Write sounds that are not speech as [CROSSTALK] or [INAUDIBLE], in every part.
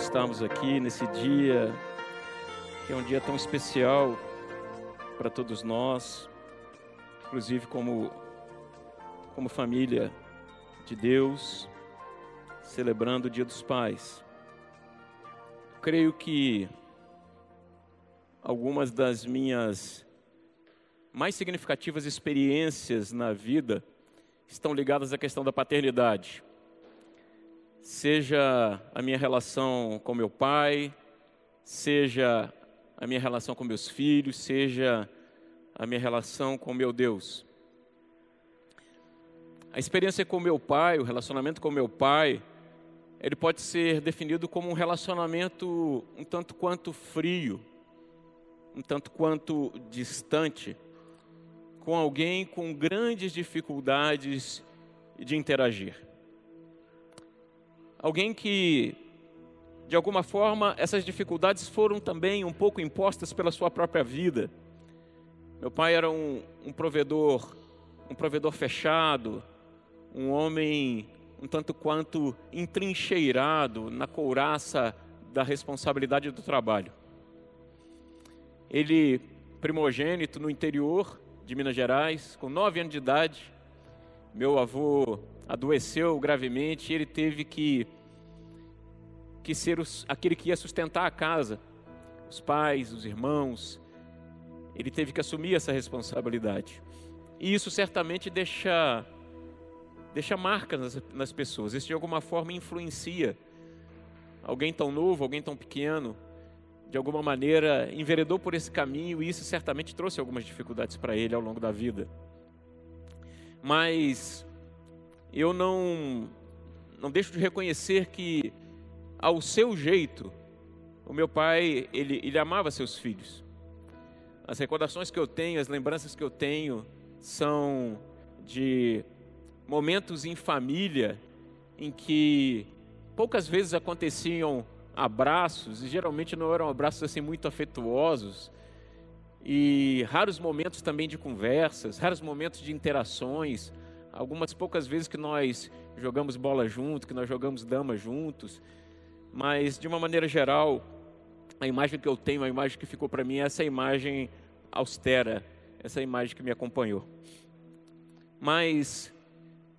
estarmos aqui nesse dia, que é um dia tão especial para todos nós, inclusive como, como família de Deus, celebrando o Dia dos Pais. Creio que algumas das minhas mais significativas experiências na vida estão ligadas à questão da paternidade. Seja a minha relação com meu pai, seja a minha relação com meus filhos, seja a minha relação com meu Deus. A experiência com meu pai, o relacionamento com meu pai, ele pode ser definido como um relacionamento um tanto quanto frio, um tanto quanto distante com alguém com grandes dificuldades de interagir. Alguém que, de alguma forma, essas dificuldades foram também um pouco impostas pela sua própria vida. Meu pai era um, um provedor, um provedor fechado, um homem um tanto quanto entrincheirado na couraça da responsabilidade do trabalho. Ele, primogênito no interior, de Minas Gerais, com nove anos de idade. Meu avô adoeceu gravemente e ele teve que, que ser os, aquele que ia sustentar a casa, os pais, os irmãos. Ele teve que assumir essa responsabilidade. E isso certamente deixa, deixa marcas nas, nas pessoas. Isso de alguma forma influencia alguém tão novo, alguém tão pequeno, de alguma maneira, enveredou por esse caminho e isso certamente trouxe algumas dificuldades para ele ao longo da vida. Mas eu não, não deixo de reconhecer que, ao seu jeito, o meu pai, ele, ele amava seus filhos. As recordações que eu tenho, as lembranças que eu tenho, são de momentos em família em que poucas vezes aconteciam abraços, e geralmente não eram abraços assim muito afetuosos, e raros momentos também de conversas, raros momentos de interações, algumas poucas vezes que nós jogamos bola junto, que nós jogamos dama juntos, mas de uma maneira geral, a imagem que eu tenho, a imagem que ficou para mim é essa imagem austera, essa imagem que me acompanhou. Mas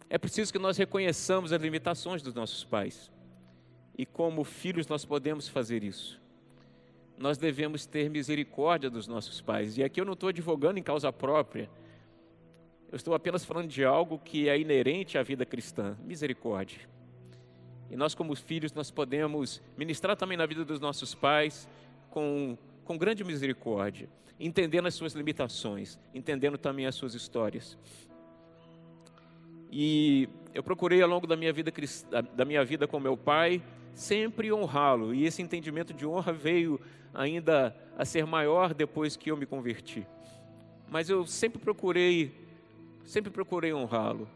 é preciso que nós reconheçamos as limitações dos nossos pais e como filhos nós podemos fazer isso. Nós devemos ter misericórdia dos nossos pais. E aqui eu não estou advogando em causa própria. Eu estou apenas falando de algo que é inerente à vida cristã, misericórdia. E nós como filhos nós podemos ministrar também na vida dos nossos pais com com grande misericórdia, entendendo as suas limitações, entendendo também as suas histórias. E eu procurei ao longo da minha vida da minha vida com meu pai sempre honrá-lo. E esse entendimento de honra veio ainda a ser maior depois que eu me converti. Mas eu sempre procurei, sempre procurei honrá-lo.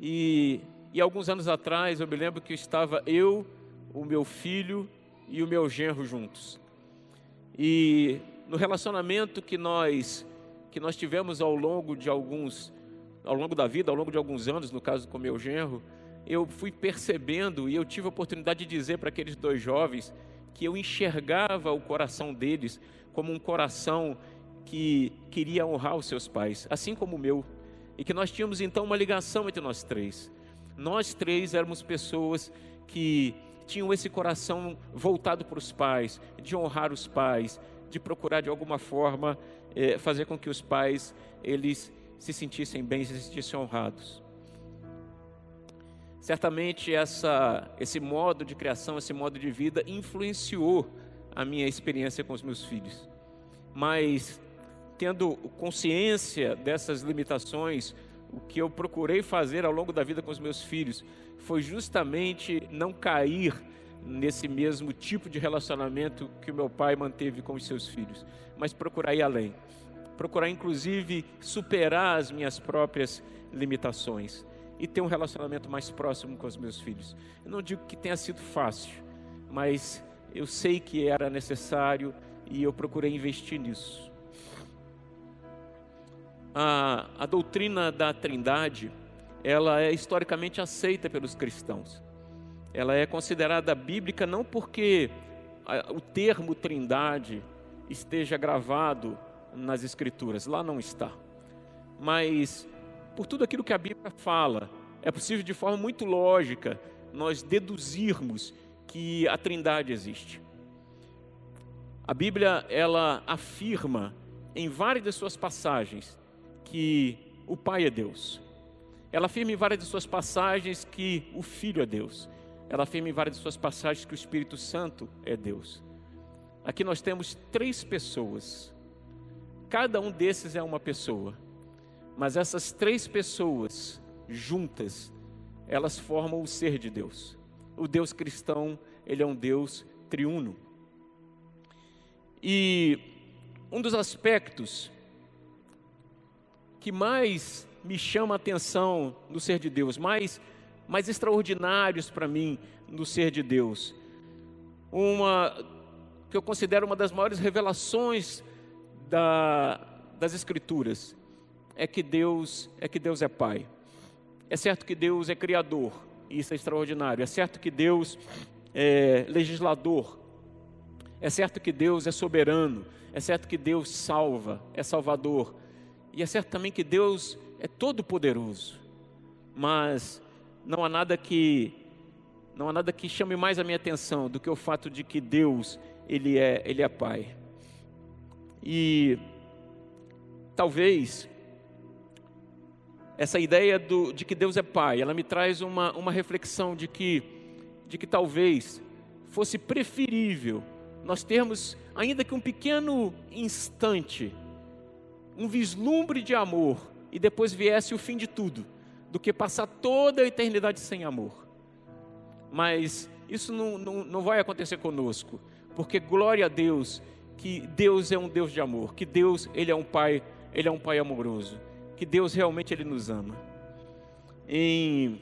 E, e alguns anos atrás eu me lembro que estava eu, o meu filho e o meu genro juntos. E no relacionamento que nós que nós tivemos ao longo de alguns ao longo da vida, ao longo de alguns anos, no caso com meu genro, eu fui percebendo e eu tive a oportunidade de dizer para aqueles dois jovens que eu enxergava o coração deles como um coração que queria honrar os seus pais, assim como o meu, e que nós tínhamos então uma ligação entre nós três. Nós três éramos pessoas que tinham esse coração voltado para os pais, de honrar os pais, de procurar de alguma forma eh, fazer com que os pais eles se sentissem bem, se sentissem honrados. Certamente essa, esse modo de criação, esse modo de vida influenciou a minha experiência com os meus filhos. Mas tendo consciência dessas limitações, o que eu procurei fazer ao longo da vida com os meus filhos foi justamente não cair nesse mesmo tipo de relacionamento que o meu pai manteve com os seus filhos, mas procurar ir além. Procurar inclusive superar as minhas próprias limitações e ter um relacionamento mais próximo com os meus filhos. Eu não digo que tenha sido fácil, mas eu sei que era necessário e eu procurei investir nisso. A, a doutrina da Trindade, ela é historicamente aceita pelos cristãos. ela é considerada bíblica não porque o termo trindade esteja gravado nas Escrituras, lá não está. Mas por tudo aquilo que a Bíblia fala, é possível de forma muito lógica nós deduzirmos que a Trindade existe. A Bíblia ela afirma em várias de suas passagens que o Pai é Deus. Ela afirma em várias de suas passagens que o Filho é Deus. Ela afirma em várias de suas passagens que o Espírito Santo é Deus. Aqui nós temos três pessoas. Cada um desses é uma pessoa. Mas essas três pessoas juntas, elas formam o ser de Deus. O Deus cristão, ele é um Deus triuno. E um dos aspectos que mais me chama a atenção no ser de Deus, mais, mais extraordinários para mim no ser de Deus, uma que eu considero uma das maiores revelações da, das Escrituras, é que Deus é que Deus é Pai. É certo que Deus é Criador, e isso é extraordinário. É certo que Deus é legislador. É certo que Deus é soberano. É certo que Deus salva, é salvador. E é certo também que Deus é todo poderoso. Mas não há nada que não há nada que chame mais a minha atenção do que o fato de que Deus, ele é, ele é pai. E talvez essa ideia do, de que Deus é pai, ela me traz uma, uma reflexão de que, de que talvez fosse preferível nós termos, ainda que um pequeno instante, um vislumbre de amor e depois viesse o fim de tudo, do que passar toda a eternidade sem amor. Mas isso não, não, não vai acontecer conosco, porque glória a Deus que Deus é um Deus de amor, que Deus ele é um pai, ele é um pai amoroso, que Deus realmente ele nos ama. Em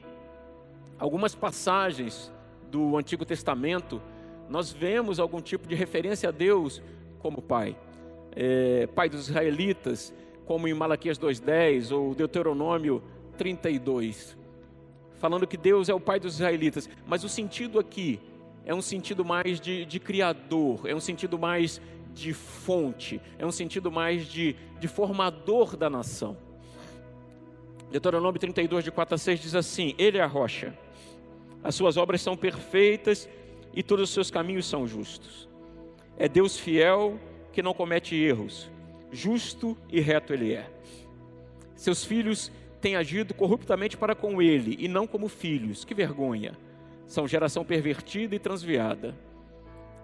algumas passagens do Antigo Testamento, nós vemos algum tipo de referência a Deus como pai é, pai dos israelitas, como em Malaquias 2,10 ou Deuteronômio 32, falando que Deus é o pai dos israelitas, mas o sentido aqui é um sentido mais de, de criador, é um sentido mais de fonte, é um sentido mais de, de formador da nação. Deuteronômio 32, de 4 a 6 diz assim: Ele é a rocha, as suas obras são perfeitas e todos os seus caminhos são justos. É Deus fiel que não comete erros, justo e reto ele é. Seus filhos têm agido corruptamente para com ele e não como filhos. Que vergonha! São geração pervertida e transviada.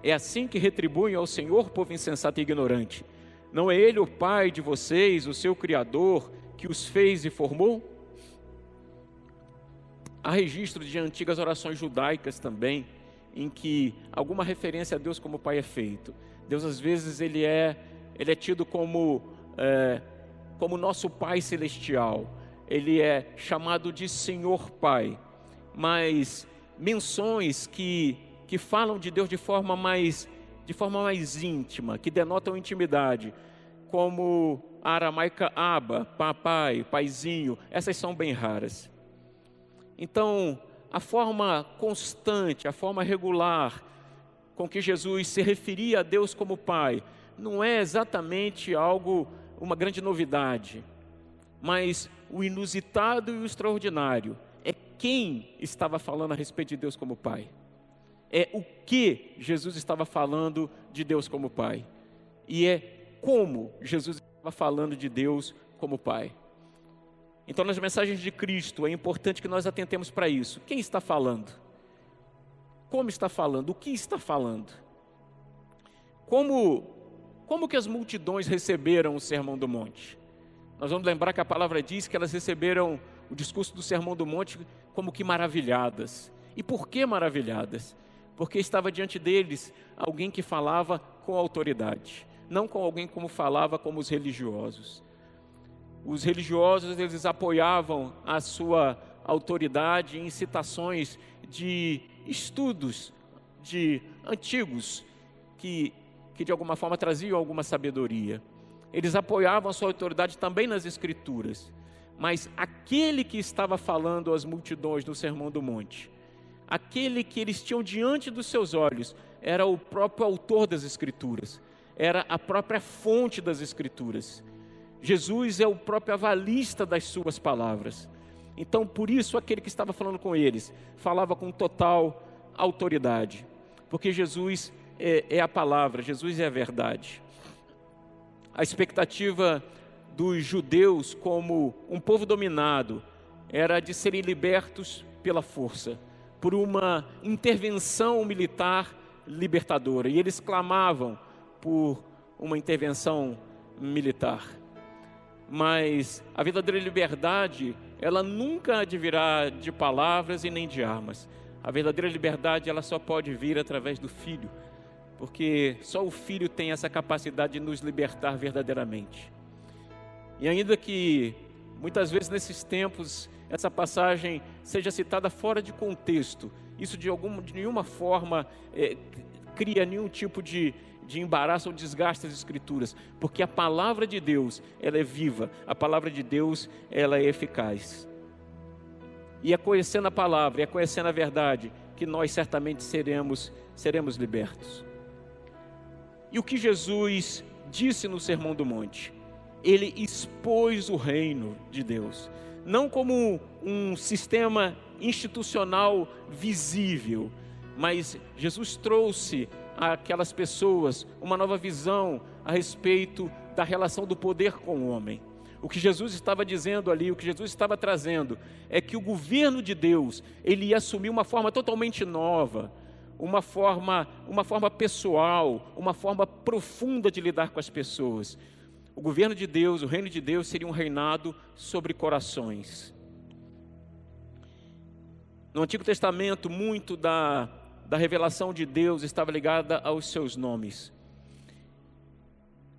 É assim que retribuem ao Senhor, povo insensato e ignorante. Não é Ele o Pai de vocês, o seu Criador, que os fez e formou? Há registro de antigas orações judaicas também, em que alguma referência a Deus como Pai é feito. Deus às vezes ele é, ele é tido como, é, como nosso Pai Celestial. Ele é chamado de Senhor Pai. Mas menções que, que falam de Deus de forma mais de forma mais íntima, que denotam intimidade, como a aramaica aba, papai, paizinho, essas são bem raras. Então, a forma constante, a forma regular com que Jesus se referia a Deus como Pai não é exatamente algo, uma grande novidade, mas o inusitado e o extraordinário é quem estava falando a respeito de Deus como Pai. É o que Jesus estava falando de Deus como Pai. E é como Jesus estava falando de Deus como Pai. Então, nas mensagens de Cristo, é importante que nós atentemos para isso. Quem está falando? Como está falando? O que está falando? Como, como que as multidões receberam o Sermão do Monte? Nós vamos lembrar que a palavra diz que elas receberam o discurso do Sermão do Monte como que maravilhadas. E por que maravilhadas? Porque estava diante deles alguém que falava com autoridade, não com alguém como falava como os religiosos. Os religiosos eles apoiavam a sua autoridade em citações de estudos de antigos que, que de alguma forma traziam alguma sabedoria. Eles apoiavam a sua autoridade também nas Escrituras. Mas aquele que estava falando às multidões no Sermão do Monte, aquele que eles tinham diante dos seus olhos era o próprio autor das Escrituras, era a própria fonte das Escrituras. Jesus é o próprio avalista das suas palavras. Então, por isso, aquele que estava falando com eles falava com total autoridade, porque Jesus é, é a palavra, Jesus é a verdade. A expectativa dos judeus, como um povo dominado, era de serem libertos pela força, por uma intervenção militar libertadora. E eles clamavam por uma intervenção militar. Mas a verdadeira liberdade ela nunca advirá de palavras e nem de armas. A verdadeira liberdade ela só pode vir através do Filho, porque só o Filho tem essa capacidade de nos libertar verdadeiramente. E ainda que muitas vezes nesses tempos essa passagem seja citada fora de contexto, isso de, alguma, de nenhuma forma é, cria nenhum tipo de, de embaraço ou desgaste das escrituras, porque a palavra de Deus, ela é viva, a palavra de Deus, ela é eficaz. E é conhecendo a palavra, é conhecendo a verdade que nós certamente seremos seremos libertos. E o que Jesus disse no Sermão do Monte? Ele expôs o reino de Deus, não como um sistema institucional visível, mas Jesus trouxe àquelas pessoas uma nova visão a respeito da relação do poder com o homem. O que Jesus estava dizendo ali, o que Jesus estava trazendo, é que o governo de Deus, ele ia assumir uma forma totalmente nova, uma forma, uma forma pessoal, uma forma profunda de lidar com as pessoas. O governo de Deus, o reino de Deus seria um reinado sobre corações. No Antigo Testamento, muito da da revelação de Deus estava ligada aos seus nomes.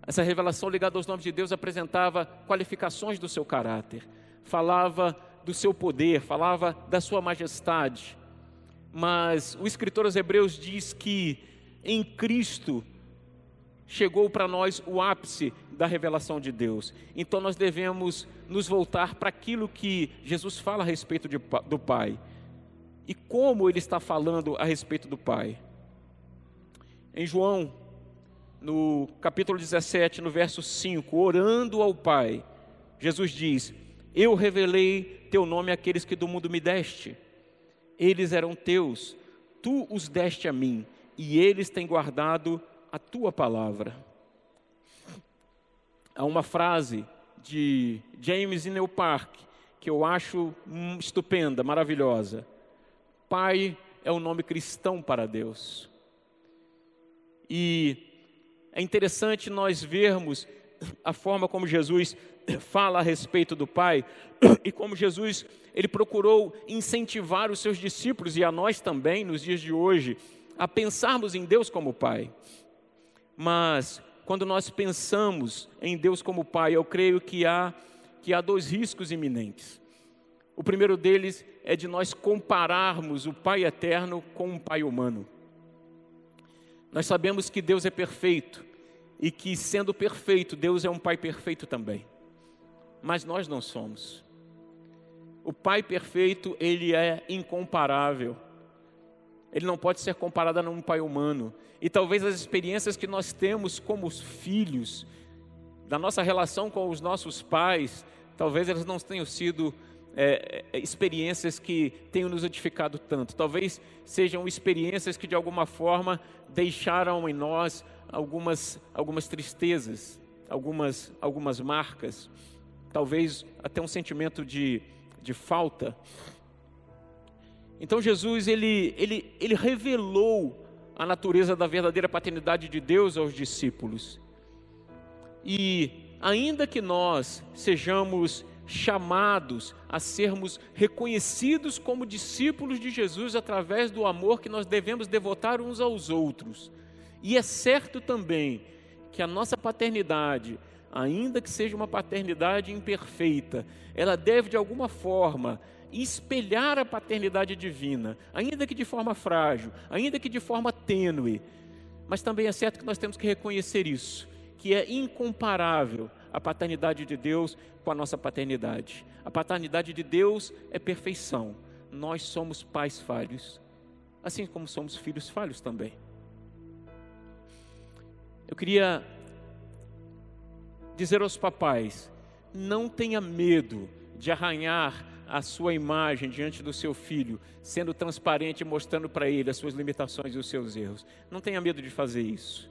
Essa revelação ligada aos nomes de Deus apresentava qualificações do seu caráter, falava do seu poder, falava da sua majestade. Mas o escritor aos Hebreus diz que em Cristo chegou para nós o ápice da revelação de Deus. Então nós devemos nos voltar para aquilo que Jesus fala a respeito de, do Pai e como ele está falando a respeito do Pai. Em João, no capítulo 17, no verso 5, orando ao Pai, Jesus diz: Eu revelei teu nome àqueles que do mundo me deste. Eles eram teus, tu os deste a mim, e eles têm guardado a tua palavra. Há uma frase de James Inel Park que eu acho estupenda, maravilhosa. Pai é o nome cristão para Deus. E é interessante nós vermos a forma como Jesus fala a respeito do Pai [CLEARS THROAT] e como Jesus ele procurou incentivar os seus discípulos e a nós também nos dias de hoje a pensarmos em Deus como Pai. Mas quando nós pensamos em Deus como Pai, eu creio que há que há dois riscos iminentes. O primeiro deles é de nós compararmos o Pai eterno com um Pai humano. Nós sabemos que Deus é perfeito e que, sendo perfeito, Deus é um Pai perfeito também. Mas nós não somos. O Pai perfeito, ele é incomparável. Ele não pode ser comparado a um pai humano. E talvez as experiências que nós temos como filhos, da nossa relação com os nossos pais, talvez elas não tenham sido é, é, experiências que tenham nos edificado tanto. Talvez sejam experiências que de alguma forma deixaram em nós algumas, algumas tristezas, algumas, algumas marcas, talvez até um sentimento de, de falta. Então Jesus ele, ele, ele revelou a natureza da verdadeira paternidade de Deus aos discípulos. E ainda que nós sejamos chamados a sermos reconhecidos como discípulos de Jesus através do amor que nós devemos devotar uns aos outros. E é certo também que a nossa paternidade, ainda que seja uma paternidade imperfeita, ela deve de alguma forma espelhar a paternidade divina, ainda que de forma frágil, ainda que de forma tênue. Mas também é certo que nós temos que reconhecer isso, que é incomparável a paternidade de Deus com a nossa paternidade. A paternidade de Deus é perfeição. Nós somos pais falhos assim como somos filhos falhos também. Eu queria dizer aos papais: não tenha medo de arranhar a sua imagem diante do seu filho, sendo transparente e mostrando para ele as suas limitações e os seus erros. Não tenha medo de fazer isso.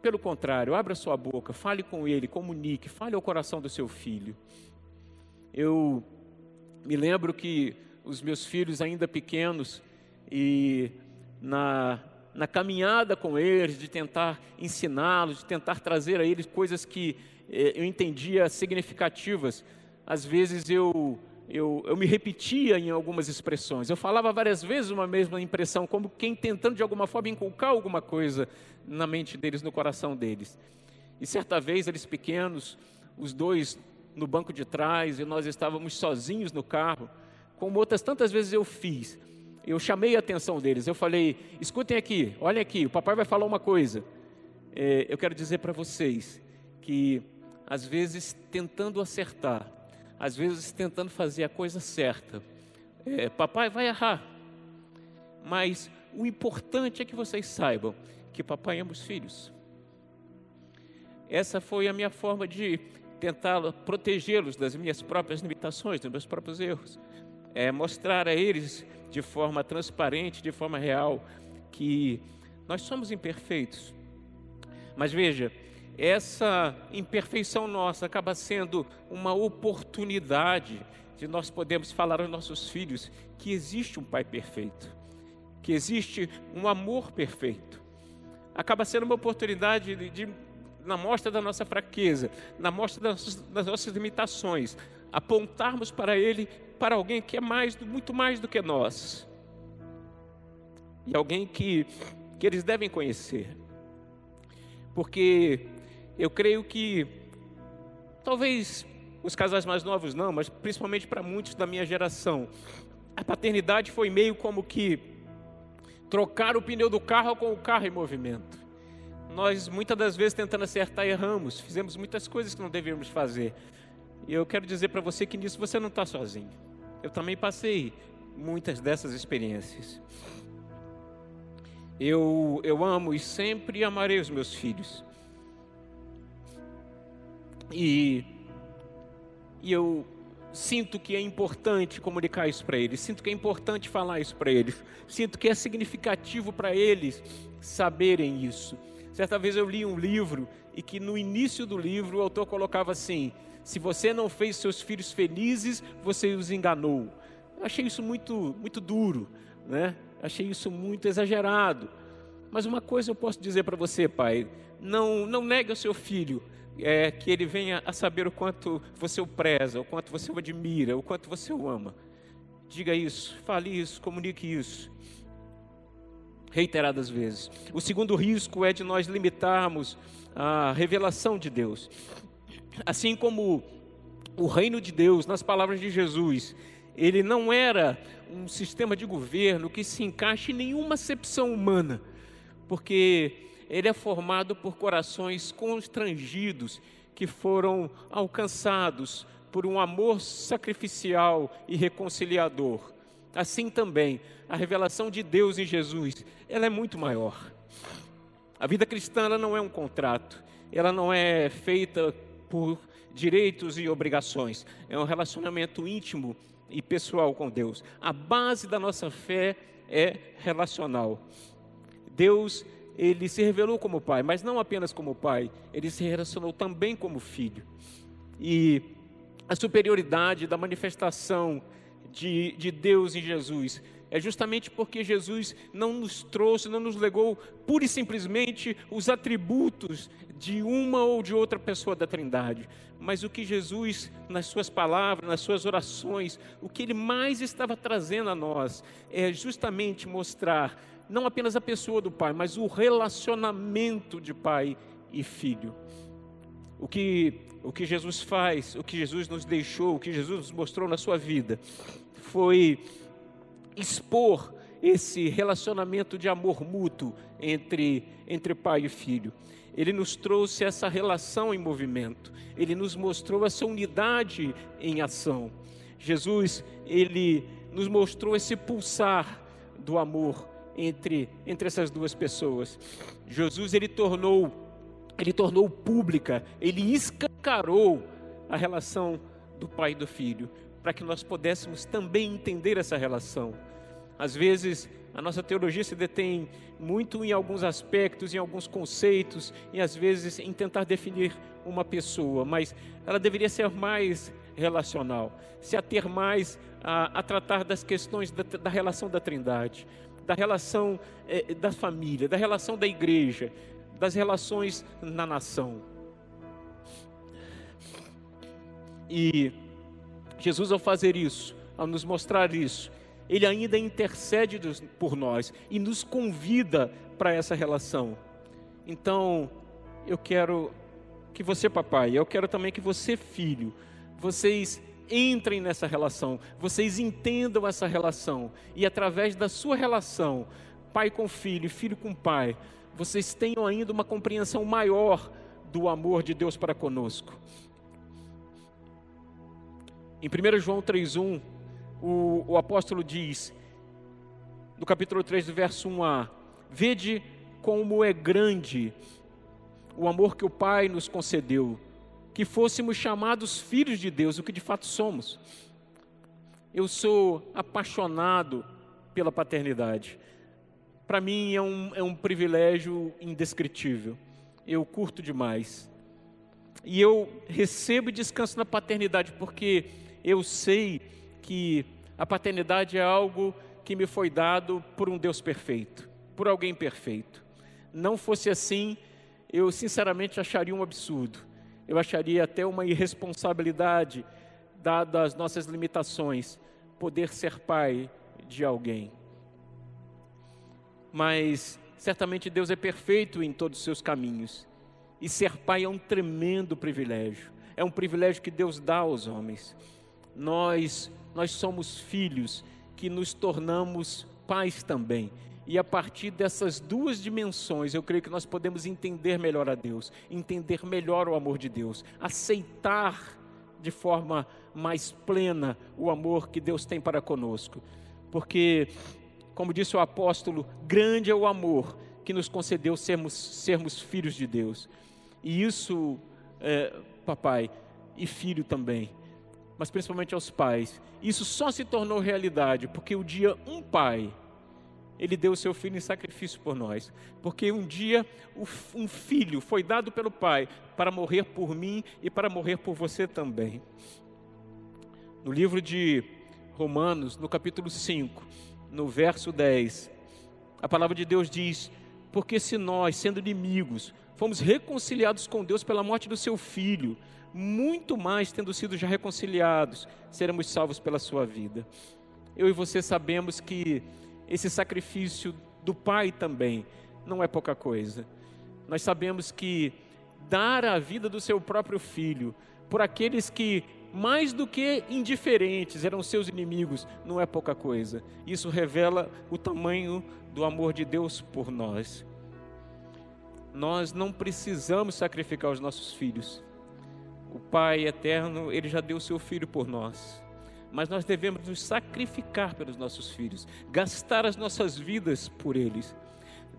Pelo contrário, abra sua boca, fale com ele, comunique, fale ao coração do seu filho. Eu me lembro que os meus filhos ainda pequenos e na, na caminhada com eles, de tentar ensiná-los, de tentar trazer a eles coisas que eh, eu entendia significativas, às vezes eu eu, eu me repetia em algumas expressões. Eu falava várias vezes uma mesma impressão, como quem tentando de alguma forma inculcar alguma coisa na mente deles, no coração deles. E certa vez, eles pequenos, os dois no banco de trás, e nós estávamos sozinhos no carro, como outras tantas vezes eu fiz. Eu chamei a atenção deles, eu falei: escutem aqui, olhem aqui, o papai vai falar uma coisa. É, eu quero dizer para vocês que, às vezes, tentando acertar, às vezes tentando fazer a coisa certa. É, papai vai errar, mas o importante é que vocês saibam que papai ama os filhos. Essa foi a minha forma de tentar protegê-los das minhas próprias limitações, dos meus próprios erros. É mostrar a eles de forma transparente, de forma real, que nós somos imperfeitos. Mas veja, essa imperfeição nossa acaba sendo uma oportunidade de nós podermos falar aos nossos filhos que existe um Pai perfeito, que existe um amor perfeito. Acaba sendo uma oportunidade de, de na mostra da nossa fraqueza, na mostra das, das nossas limitações, apontarmos para Ele, para alguém que é mais, muito mais do que nós, e alguém que, que eles devem conhecer, porque eu creio que talvez os casais mais novos não, mas principalmente para muitos da minha geração, a paternidade foi meio como que trocar o pneu do carro com o carro em movimento. Nós muitas das vezes tentando acertar erramos, fizemos muitas coisas que não devíamos fazer. E eu quero dizer para você que nisso você não está sozinho. Eu também passei muitas dessas experiências. Eu, eu amo e sempre amarei os meus filhos. E, e eu sinto que é importante comunicar isso para eles, sinto que é importante falar isso para eles, sinto que é significativo para eles saberem isso. Certa vez eu li um livro e que no início do livro o autor colocava assim: se você não fez seus filhos felizes, você os enganou. Eu achei isso muito, muito duro, né? Achei isso muito exagerado. Mas uma coisa eu posso dizer para você, pai: não, não negue o seu filho é, que ele venha a saber o quanto você o preza, o quanto você o admira, o quanto você o ama. Diga isso, fale isso, comunique isso. Reiteradas vezes. O segundo risco é de nós limitarmos a revelação de Deus. Assim como o reino de Deus, nas palavras de Jesus, ele não era um sistema de governo que se encaixe em nenhuma acepção humana, porque ele é formado por corações constrangidos que foram alcançados por um amor sacrificial e reconciliador. Assim também, a revelação de Deus em Jesus, ela é muito maior. A vida cristã ela não é um contrato, ela não é feita por direitos e obrigações, é um relacionamento íntimo e pessoal com Deus. A base da nossa fé é relacional. Deus ele se revelou como pai, mas não apenas como pai, ele se relacionou também como filho. E a superioridade da manifestação de, de Deus em Jesus é justamente porque Jesus não nos trouxe, não nos legou pura e simplesmente os atributos de uma ou de outra pessoa da Trindade, mas o que Jesus, nas suas palavras, nas suas orações, o que ele mais estava trazendo a nós é justamente mostrar não apenas a pessoa do pai, mas o relacionamento de pai e filho. O que, o que Jesus faz, o que Jesus nos deixou, o que Jesus nos mostrou na sua vida, foi expor esse relacionamento de amor mútuo entre, entre pai e filho. Ele nos trouxe essa relação em movimento, ele nos mostrou essa unidade em ação. Jesus, ele nos mostrou esse pulsar do amor entre, entre essas duas pessoas. Jesus ele tornou, ele tornou pública, ele escancarou a relação do pai e do filho, para que nós pudéssemos também entender essa relação. Às vezes, a nossa teologia se detém muito em alguns aspectos, em alguns conceitos, e às vezes em tentar definir uma pessoa, mas ela deveria ser mais relacional, se ater mais a, a tratar das questões da, da, relação da Trindade, da relação eh, da família, da relação da igreja, das relações na nação. E Jesus, ao fazer isso, ao nos mostrar isso, ele ainda intercede por nós e nos convida para essa relação. Então, eu quero que você, papai, eu quero também que você, filho, vocês entrem nessa relação, vocês entendam essa relação e através da sua relação, pai com filho, filho com pai, vocês tenham ainda uma compreensão maior do amor de Deus para conosco. Em 1 João 3,1, o, o apóstolo diz, no capítulo 3, do verso 1a: Vede como é grande o amor que o Pai nos concedeu, que fôssemos chamados filhos de Deus, o que de fato somos. Eu sou apaixonado pela paternidade. Para mim é um, é um privilégio indescritível. Eu curto demais. E eu recebo e descanso na paternidade porque eu sei que a paternidade é algo que me foi dado por um Deus perfeito, por alguém perfeito. Não fosse assim, eu sinceramente acharia um absurdo. Eu acharia até uma irresponsabilidade, dadas as nossas limitações, poder ser pai de alguém. Mas certamente Deus é perfeito em todos os seus caminhos. E ser pai é um tremendo privilégio. É um privilégio que Deus dá aos homens nós, nós somos filhos que nos tornamos pais também. E a partir dessas duas dimensões, eu creio que nós podemos entender melhor a Deus, entender melhor o amor de Deus, aceitar de forma mais plena o amor que Deus tem para conosco. Porque, como disse o apóstolo, grande é o amor que nos concedeu sermos, sermos filhos de Deus. E isso, é, papai, e filho também, mas principalmente aos pais. Isso só se tornou realidade porque o dia um pai, ele deu o seu filho em sacrifício por nós. Porque um dia um filho foi dado pelo pai para morrer por mim e para morrer por você também. No livro de Romanos, no capítulo 5, no verso 10, a palavra de Deus diz: Porque se nós, sendo inimigos, fomos reconciliados com Deus pela morte do seu filho, muito mais tendo sido já reconciliados, seremos salvos pela sua vida. Eu e você sabemos que esse sacrifício do Pai também não é pouca coisa. Nós sabemos que dar a vida do seu próprio filho por aqueles que mais do que indiferentes eram seus inimigos, não é pouca coisa. Isso revela o tamanho do amor de Deus por nós. Nós não precisamos sacrificar os nossos filhos o Pai eterno, ele já deu seu filho por nós. Mas nós devemos nos sacrificar pelos nossos filhos, gastar as nossas vidas por eles,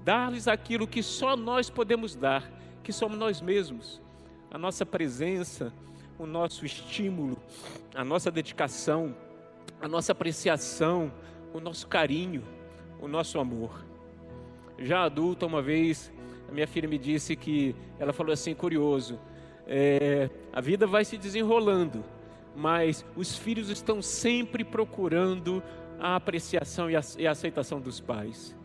dar-lhes aquilo que só nós podemos dar, que somos nós mesmos. A nossa presença, o nosso estímulo, a nossa dedicação, a nossa apreciação, o nosso carinho, o nosso amor. Já adulta, uma vez, a minha filha me disse que ela falou assim, curioso, é, a vida vai se desenrolando, mas os filhos estão sempre procurando a apreciação e a, aceitação dos pais.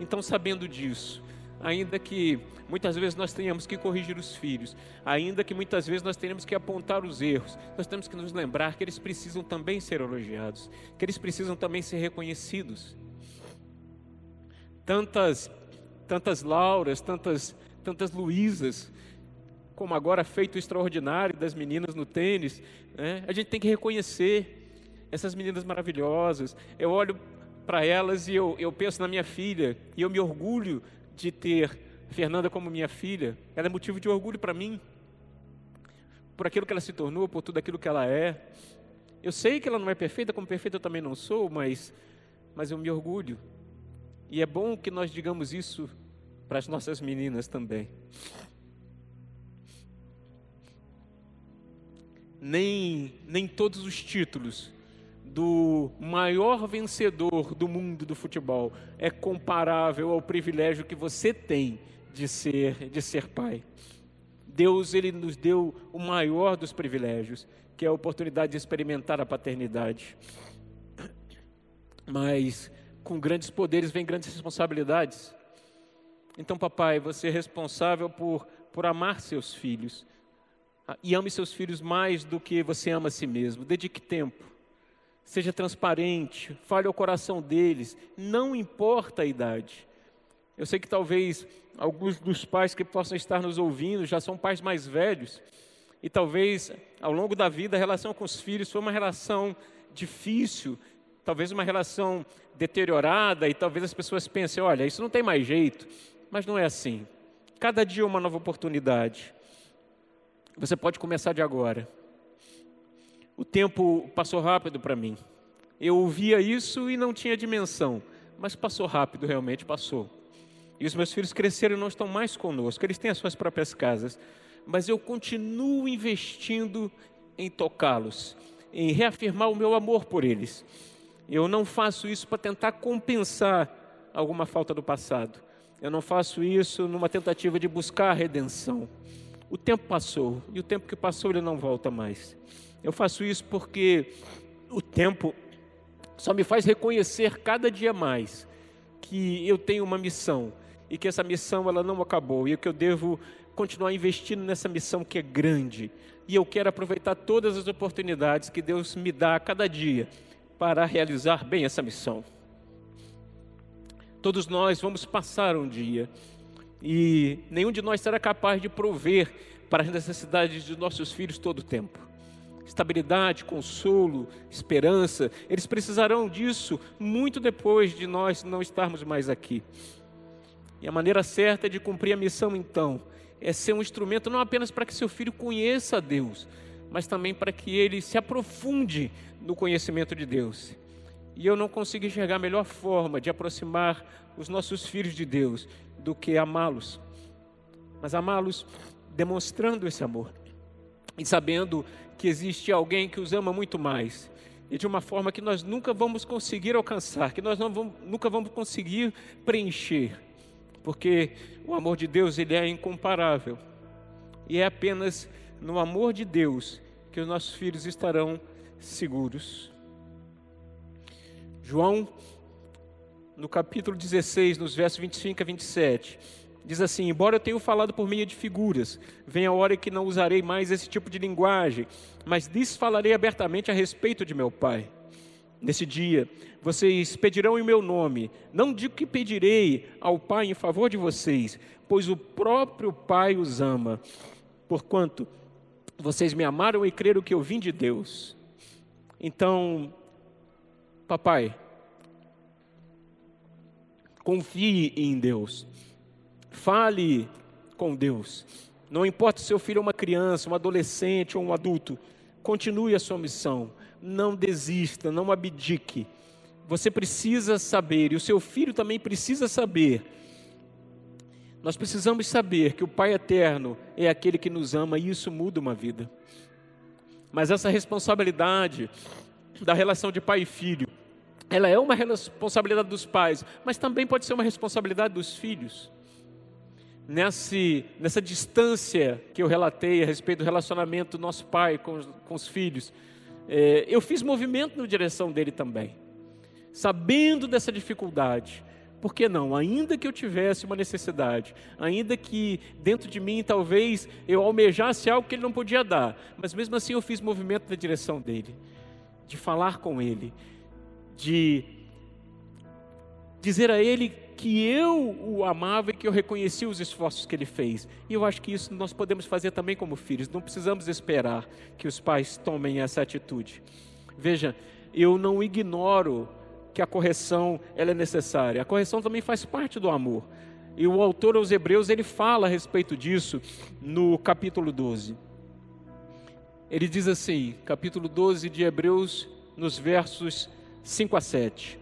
Então, sabendo disso, ainda que muitas vezes nós tenhamos que corrigir os filhos, ainda que muitas vezes nós tenhamos que apontar os erros, nós temos que nos lembrar que eles precisam também ser elogiados, que eles precisam também ser reconhecidos. Tantas, tantas Lauras, tantas, tantas Luísas como agora feito extraordinário das meninas no tênis, né? a gente tem que reconhecer essas meninas maravilhosas. Eu olho para elas e eu, eu penso na minha filha, e eu me orgulho de ter Fernanda como minha filha. Ela é motivo de orgulho para mim, por aquilo que ela se tornou, por tudo aquilo que ela é. Eu sei que ela não é perfeita, como perfeita eu também não sou, mas, mas eu me orgulho. E é bom que nós digamos isso para as nossas meninas também. Nem, nem todos os títulos do maior vencedor do mundo do futebol é comparável ao privilégio que você tem de ser de ser pai. Deus ele nos deu o maior dos privilégios, que é a oportunidade de experimentar a paternidade. Mas com grandes poderes vem grandes responsabilidades. Então, papai, você é responsável por, por amar seus filhos. Ah, e ame seus filhos mais do que você ama a si mesmo. Dedique tempo. Seja transparente. Fale ao coração deles. Não importa a idade. Eu sei que talvez alguns dos pais que possam estar nos ouvindo já são pais mais velhos. E talvez ao longo da vida a relação com os filhos foi uma relação difícil, talvez uma relação deteriorada, e talvez as pessoas pensem: olha, isso não tem mais jeito. Mas não é assim. Cada dia é uma nova oportunidade. Você pode começar de agora. O tempo passou rápido para mim. Eu ouvia isso e não tinha dimensão, mas passou rápido, realmente passou. E os meus filhos cresceram e não estão mais conosco, eles têm as suas próprias casas, mas eu continuo investindo em tocá-los, em reafirmar o meu amor por eles. Eu não faço isso para tentar compensar alguma falta do passado. Eu não faço isso numa tentativa de buscar a redenção. O tempo passou e o tempo que passou ele não volta mais. Eu faço isso porque o tempo só me faz reconhecer cada dia mais que eu tenho uma missão e que essa missão ela não acabou e que eu devo continuar investindo nessa missão que é grande. E eu quero aproveitar todas as oportunidades que Deus me dá a cada dia para realizar bem essa missão. Todos nós vamos passar um dia e nenhum de nós será capaz de prover para as necessidades de nossos filhos todo o tempo. Estabilidade, consolo, esperança, eles precisarão disso muito depois de nós não estarmos mais aqui. E a maneira certa de cumprir a missão, então, é ser um instrumento não apenas para que seu filho conheça a Deus, mas também para que ele se aprofunde no conhecimento de Deus. E eu não consigo enxergar a melhor forma de aproximar os nossos filhos de Deus do que amá-los. Mas amá-los demonstrando esse amor e sabendo que existe alguém que os ama muito mais e de uma forma que nós nunca vamos conseguir alcançar, que nós não vamos, nunca vamos conseguir preencher, porque o amor de Deus ele é incomparável e é apenas no amor de Deus que os nossos filhos estarão seguros. João, no capítulo 16, nos versos 25 a 27, diz assim: Embora eu tenha falado por meio de figuras, vem a hora em que não usarei mais esse tipo de linguagem, mas lhes falarei abertamente a respeito de meu Pai. Nesse dia, vocês pedirão em meu nome. Não digo que pedirei ao Pai em favor de vocês, pois o próprio Pai os ama. Porquanto vocês me amaram e creram que eu vim de Deus. Então, papai, confie em Deus. Fale com Deus. Não importa se seu filho é uma criança, um adolescente ou um adulto, continue a sua missão. Não desista, não abdique. Você precisa saber, e o seu filho também precisa saber. Nós precisamos saber que o Pai eterno é aquele que nos ama e isso muda uma vida. Mas essa responsabilidade da relação de pai e filho, ela é uma responsabilidade dos pais, mas também pode ser uma responsabilidade dos filhos. Nesse, nessa distância que eu relatei a respeito do relacionamento do nosso pai com, com os filhos, é, eu fiz movimento na direção dele também, sabendo dessa dificuldade, por que não? Ainda que eu tivesse uma necessidade, ainda que dentro de mim talvez eu almejasse algo que ele não podia dar, mas mesmo assim eu fiz movimento na direção dele, de falar com ele, de dizer a ele que eu o amava e que eu reconhecia os esforços que ele fez. E eu acho que isso nós podemos fazer também como filhos, não precisamos esperar que os pais tomem essa atitude. Veja, eu não ignoro que a correção ela é necessária. A correção também faz parte do amor. E o autor aos Hebreus ele fala a respeito disso no capítulo 12. Ele diz assim, capítulo 12 de Hebreus, nos versos 5 a 7.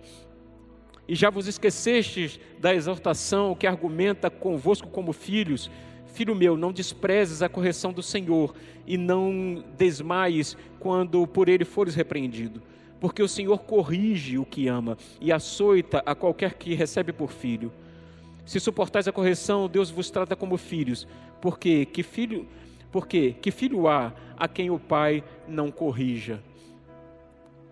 E já vos esquecestes da exortação que argumenta convosco como filhos? Filho meu, não desprezes a correção do Senhor e não desmaies quando por ele fores repreendido. Porque o Senhor corrige o que ama e açoita a qualquer que recebe por filho. Se suportais a correção, Deus vos trata como filhos. Porque que filho, porque que filho há a quem o pai não corrija?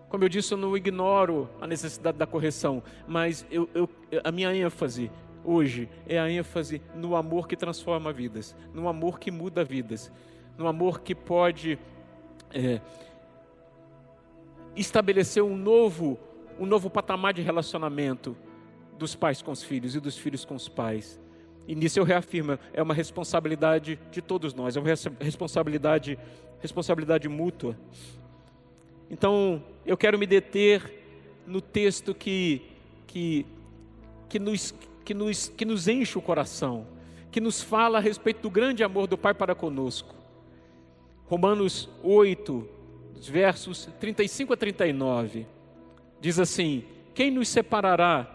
Como eu disse, eu não ignoro a necessidade da correção, mas eu, eu, a minha ênfase hoje é a ênfase no amor que transforma vidas, no amor que muda vidas, no amor que pode é, estabelecer um novo, um novo patamar de relacionamento dos pais com os filhos e dos filhos com os pais. E nisso eu reafirmo, é uma responsabilidade de todos nós, é uma responsabilidade, responsabilidade mútua. Então, eu quero me deter no texto que, que, que, nos, que, nos, que nos enche o coração, que nos fala a respeito do grande amor do Pai para conosco. Romanos 8, versos 35 a 39, diz assim: Quem nos separará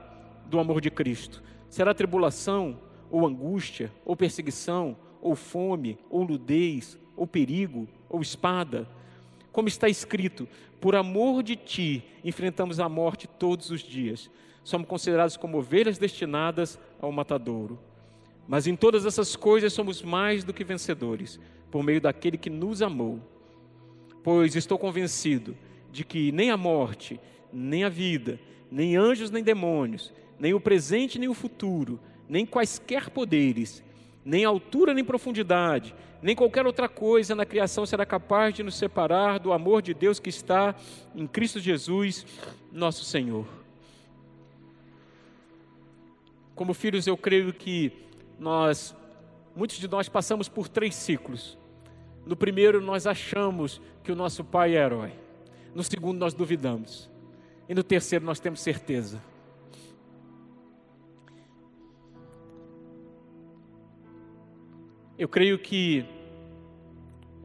do amor de Cristo? Será tribulação, ou angústia, ou perseguição, ou fome, ou nudez, ou perigo, ou espada? Como está escrito: Por amor de ti enfrentamos a morte todos os dias. Somos considerados como ovelhas destinadas ao matadouro. Mas em todas essas coisas somos mais do que vencedores, por meio daquele que nos amou. Pois estou convencido de que nem a morte, nem a vida, nem anjos, nem demônios, nem o presente, nem o futuro, nem quaisquer poderes, nem altura, nem profundidade, nem qualquer outra coisa na criação será capaz de nos separar do amor de Deus que está em Cristo Jesus, nosso Senhor. Como filhos, eu creio que nós, muitos de nós passamos por três ciclos. No primeiro, nós achamos que o nosso pai é herói. No segundo, nós duvidamos. E no terceiro, nós temos certeza. Eu creio que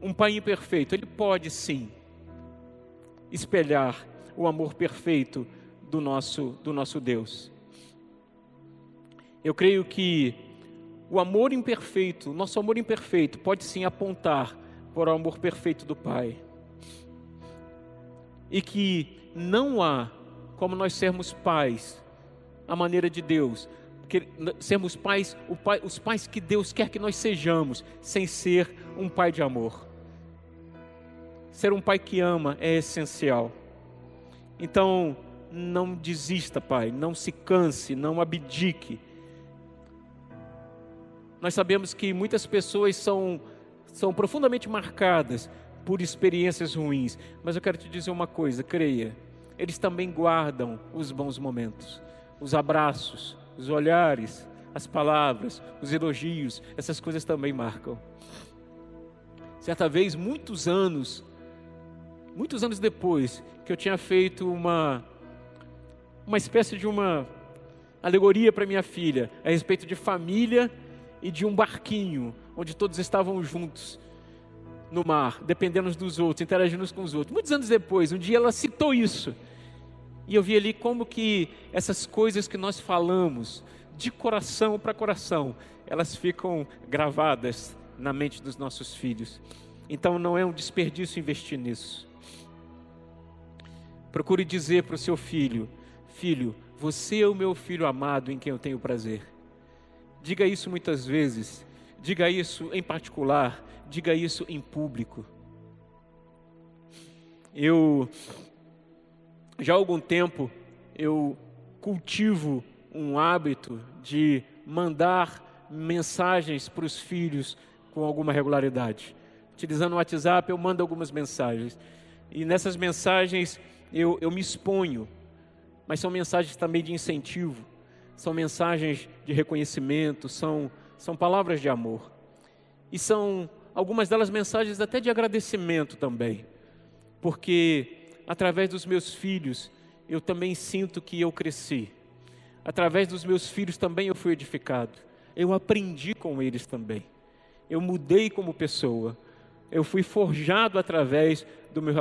um pai imperfeito, ele pode sim espelhar o amor perfeito do nosso, do nosso Deus. Eu creio que o amor imperfeito, nosso amor imperfeito, pode sim apontar para o amor perfeito do Pai. E que não há como nós sermos pais, a maneira de Deus, que, sermos pais, pai, os pais que Deus quer que nós sejamos, sem ser um pai de amor. Ser um pai que ama é essencial. Então, não desista, pai, não se canse, não abdique. Nós sabemos que muitas pessoas são, são profundamente marcadas por experiências ruins, mas eu quero te dizer uma coisa: creia, eles também guardam os bons momentos, os abraços, os olhares, as palavras, os elogios, essas coisas também marcam. Certa vez, muitos anos, muitos anos depois, que eu tinha feito uma, uma espécie de uma alegoria para minha filha a respeito de família e de um barquinho onde todos estavam juntos no mar, dependendo uns dos outros, interagindo uns com os outros. Muitos anos depois, um dia ela citou isso. E eu vi ali como que essas coisas que nós falamos, de coração para coração, elas ficam gravadas na mente dos nossos filhos. Então não é um desperdício investir nisso. Procure dizer para o seu filho: Filho, você é o meu filho amado em quem eu tenho prazer. Diga isso muitas vezes, diga isso em particular, diga isso em público. Eu já há algum tempo eu cultivo um hábito de mandar mensagens para os filhos com alguma regularidade. Utilizando o WhatsApp, eu mando algumas mensagens. E nessas mensagens eu, eu me exponho, mas são mensagens também de incentivo, são mensagens de reconhecimento, são, são palavras de amor. E são algumas delas mensagens até de agradecimento também, porque através dos meus filhos, eu também sinto que eu cresci. Através dos meus filhos também eu fui edificado. Eu aprendi com eles também. Eu mudei como pessoa. Eu fui forjado através do meu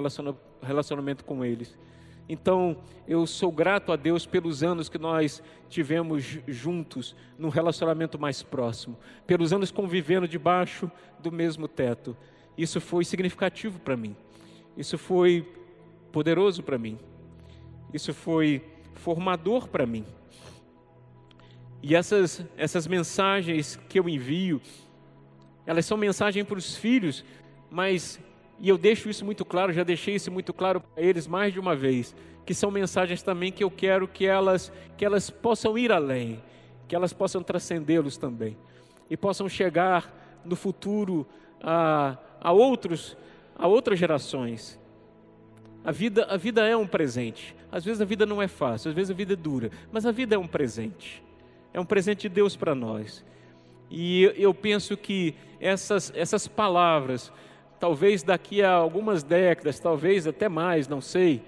relacionamento com eles. Então, eu sou grato a Deus pelos anos que nós tivemos juntos, num relacionamento mais próximo, pelos anos convivendo debaixo do mesmo teto. Isso foi significativo para mim, isso foi poderoso para mim, isso foi formador para mim. E essas, essas mensagens que eu envio, elas são mensagens para os filhos, mas e eu deixo isso muito claro, já deixei isso muito claro para eles mais de uma vez, que são mensagens também que eu quero que elas, que elas possam ir além, que elas possam transcendê-los também e possam chegar no futuro a, a outros, a outras gerações. A vida, a vida é um presente. Às vezes a vida não é fácil, às vezes a vida é dura, mas a vida é um presente. É um presente de Deus para nós. E eu penso que essas, essas palavras talvez daqui a algumas décadas, talvez até mais, não sei,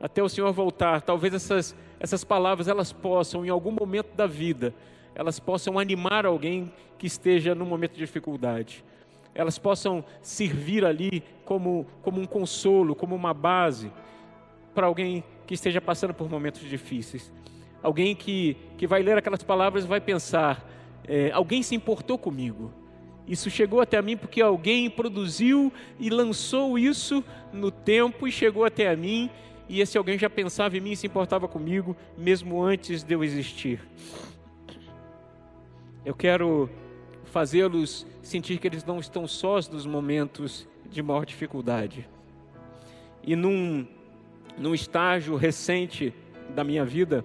até o Senhor voltar, talvez essas, essas palavras elas possam, em algum momento da vida, elas possam animar alguém que esteja num momento de dificuldade. Elas possam servir ali como, como um consolo, como uma base para alguém que esteja passando por momentos difíceis. Alguém que, que vai ler aquelas palavras vai pensar: é, alguém se importou comigo, isso chegou até mim porque alguém produziu e lançou isso no tempo e chegou até a mim. E esse alguém já pensava em mim e se importava comigo, mesmo antes de eu existir. Eu quero fazê-los sentir que eles não estão sós nos momentos de maior dificuldade. E num, num estágio recente da minha vida,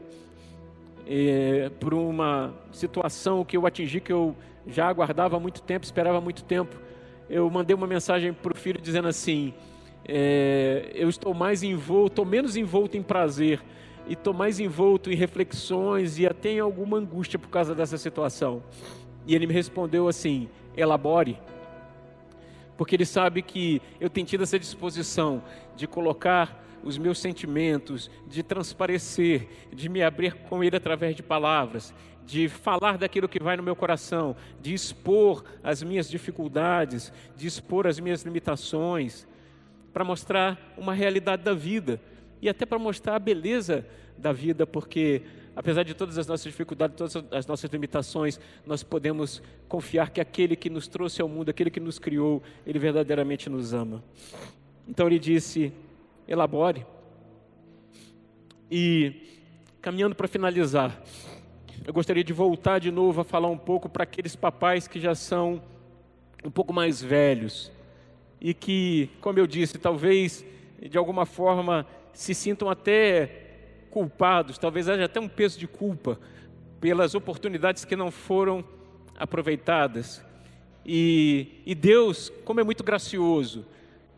é, por uma situação que eu atingi que eu já aguardava muito tempo, esperava muito tempo. Eu mandei uma mensagem para o filho dizendo assim: é, eu estou mais envolto, estou menos envolto em prazer e estou mais envolto em reflexões e até em alguma angústia por causa dessa situação. E ele me respondeu assim: elabore. Porque ele sabe que eu tenho tido essa disposição de colocar os meus sentimentos, de transparecer, de me abrir com ele através de palavras, de falar daquilo que vai no meu coração, de expor as minhas dificuldades, de expor as minhas limitações, para mostrar uma realidade da vida e até para mostrar a beleza da vida, porque apesar de todas as nossas dificuldades, todas as nossas limitações, nós podemos confiar que aquele que nos trouxe ao mundo, aquele que nos criou, ele verdadeiramente nos ama. Então ele disse: elabore. E caminhando para finalizar, eu gostaria de voltar de novo a falar um pouco para aqueles papais que já são um pouco mais velhos e que, como eu disse, talvez de alguma forma se sintam até culpados, talvez haja até um peso de culpa pelas oportunidades que não foram aproveitadas. E, e Deus, como é muito gracioso,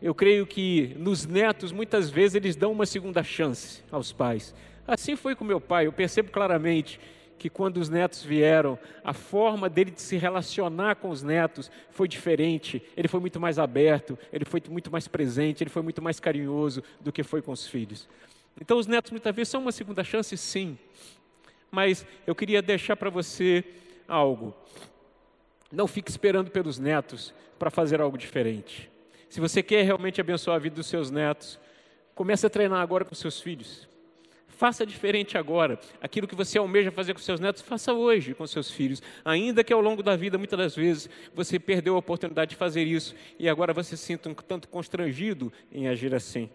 eu creio que nos netos, muitas vezes, eles dão uma segunda chance aos pais. Assim foi com meu pai, eu percebo claramente que quando os netos vieram, a forma dele de se relacionar com os netos foi diferente. Ele foi muito mais aberto, ele foi muito mais presente, ele foi muito mais carinhoso do que foi com os filhos. Então, os netos muitas vezes são uma segunda chance, sim. Mas eu queria deixar para você algo. Não fique esperando pelos netos para fazer algo diferente. Se você quer realmente abençoar a vida dos seus netos, comece a treinar agora com seus filhos. Faça diferente agora. Aquilo que você almeja fazer com seus netos, faça hoje com seus filhos. Ainda que ao longo da vida, muitas das vezes, você perdeu a oportunidade de fazer isso e agora você se sinta um tanto constrangido em agir assim.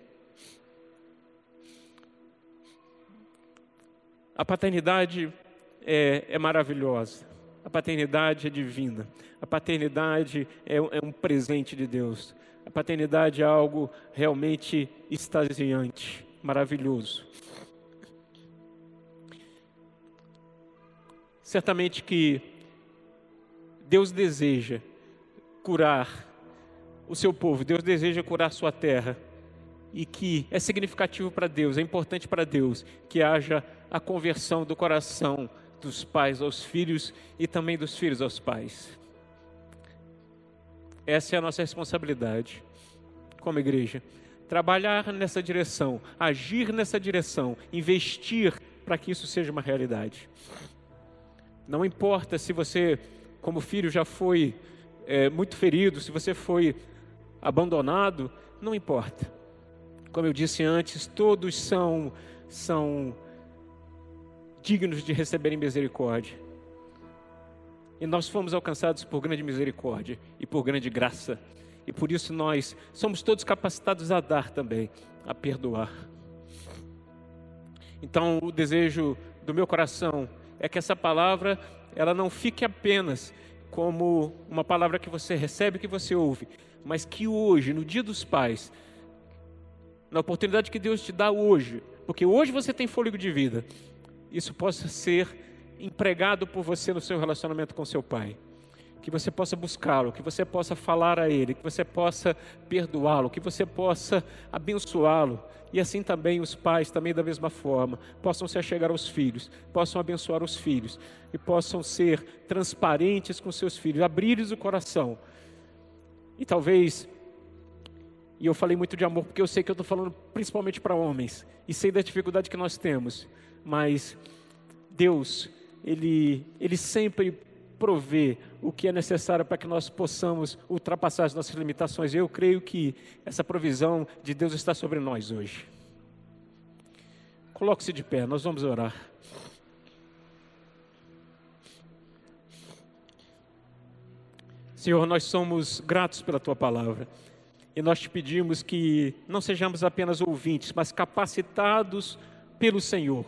A paternidade é, é maravilhosa. A paternidade é divina. A paternidade é, é um presente de Deus. A paternidade é algo realmente extasiante, maravilhoso. Certamente que Deus deseja curar o seu povo, Deus deseja curar sua terra. E que é significativo para Deus, é importante para Deus que haja a conversão do coração dos pais aos filhos e também dos filhos aos pais. Essa é a nossa responsabilidade como igreja. Trabalhar nessa direção, agir nessa direção, investir para que isso seja uma realidade. Não importa se você, como filho, já foi é, muito ferido, se você foi abandonado, não importa. Como eu disse antes, todos são, são dignos de receberem misericórdia. E nós fomos alcançados por grande misericórdia e por grande graça. E por isso nós somos todos capacitados a dar também, a perdoar. Então, o desejo do meu coração é que essa palavra ela não fique apenas como uma palavra que você recebe, que você ouve, mas que hoje, no Dia dos Pais, na oportunidade que Deus te dá hoje, porque hoje você tem fôlego de vida, isso possa ser empregado por você no seu relacionamento com seu pai que você possa buscá-lo, que você possa falar a Ele, que você possa perdoá-lo, que você possa abençoá-lo. E assim também os pais, também da mesma forma, possam se achegar aos filhos, possam abençoar os filhos e possam ser transparentes com seus filhos, abrir-lhes o coração. E talvez, e eu falei muito de amor porque eu sei que eu estou falando principalmente para homens, e sei da dificuldade que nós temos, mas Deus, Ele, Ele sempre prover o que é necessário para que nós possamos ultrapassar as nossas limitações. Eu creio que essa provisão de Deus está sobre nós hoje. Coloque-se de pé, nós vamos orar. Senhor, nós somos gratos pela tua palavra. E nós te pedimos que não sejamos apenas ouvintes, mas capacitados pelo Senhor,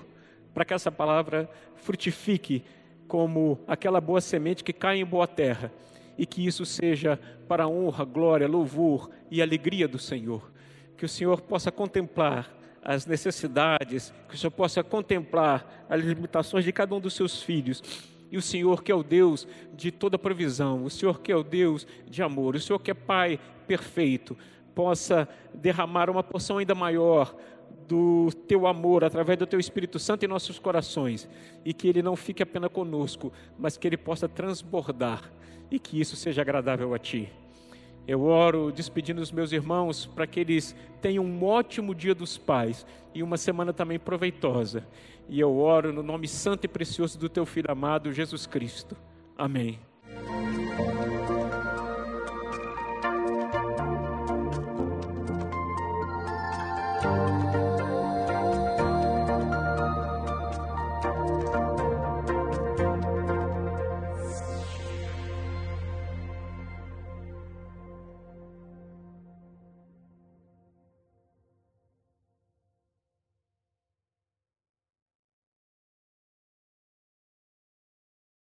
para que essa palavra frutifique como aquela boa semente que cai em boa terra e que isso seja para a honra, glória, louvor e alegria do Senhor. Que o Senhor possa contemplar as necessidades, que o Senhor possa contemplar as limitações de cada um dos seus filhos. E o Senhor que é o Deus de toda provisão, o Senhor que é o Deus de amor, o Senhor que é Pai perfeito, possa derramar uma porção ainda maior do teu amor através do teu Espírito Santo em nossos corações e que ele não fique apenas conosco, mas que ele possa transbordar e que isso seja agradável a ti. Eu oro despedindo os meus irmãos para que eles tenham um ótimo dia dos pais e uma semana também proveitosa. E eu oro no nome santo e precioso do teu filho amado Jesus Cristo. Amém.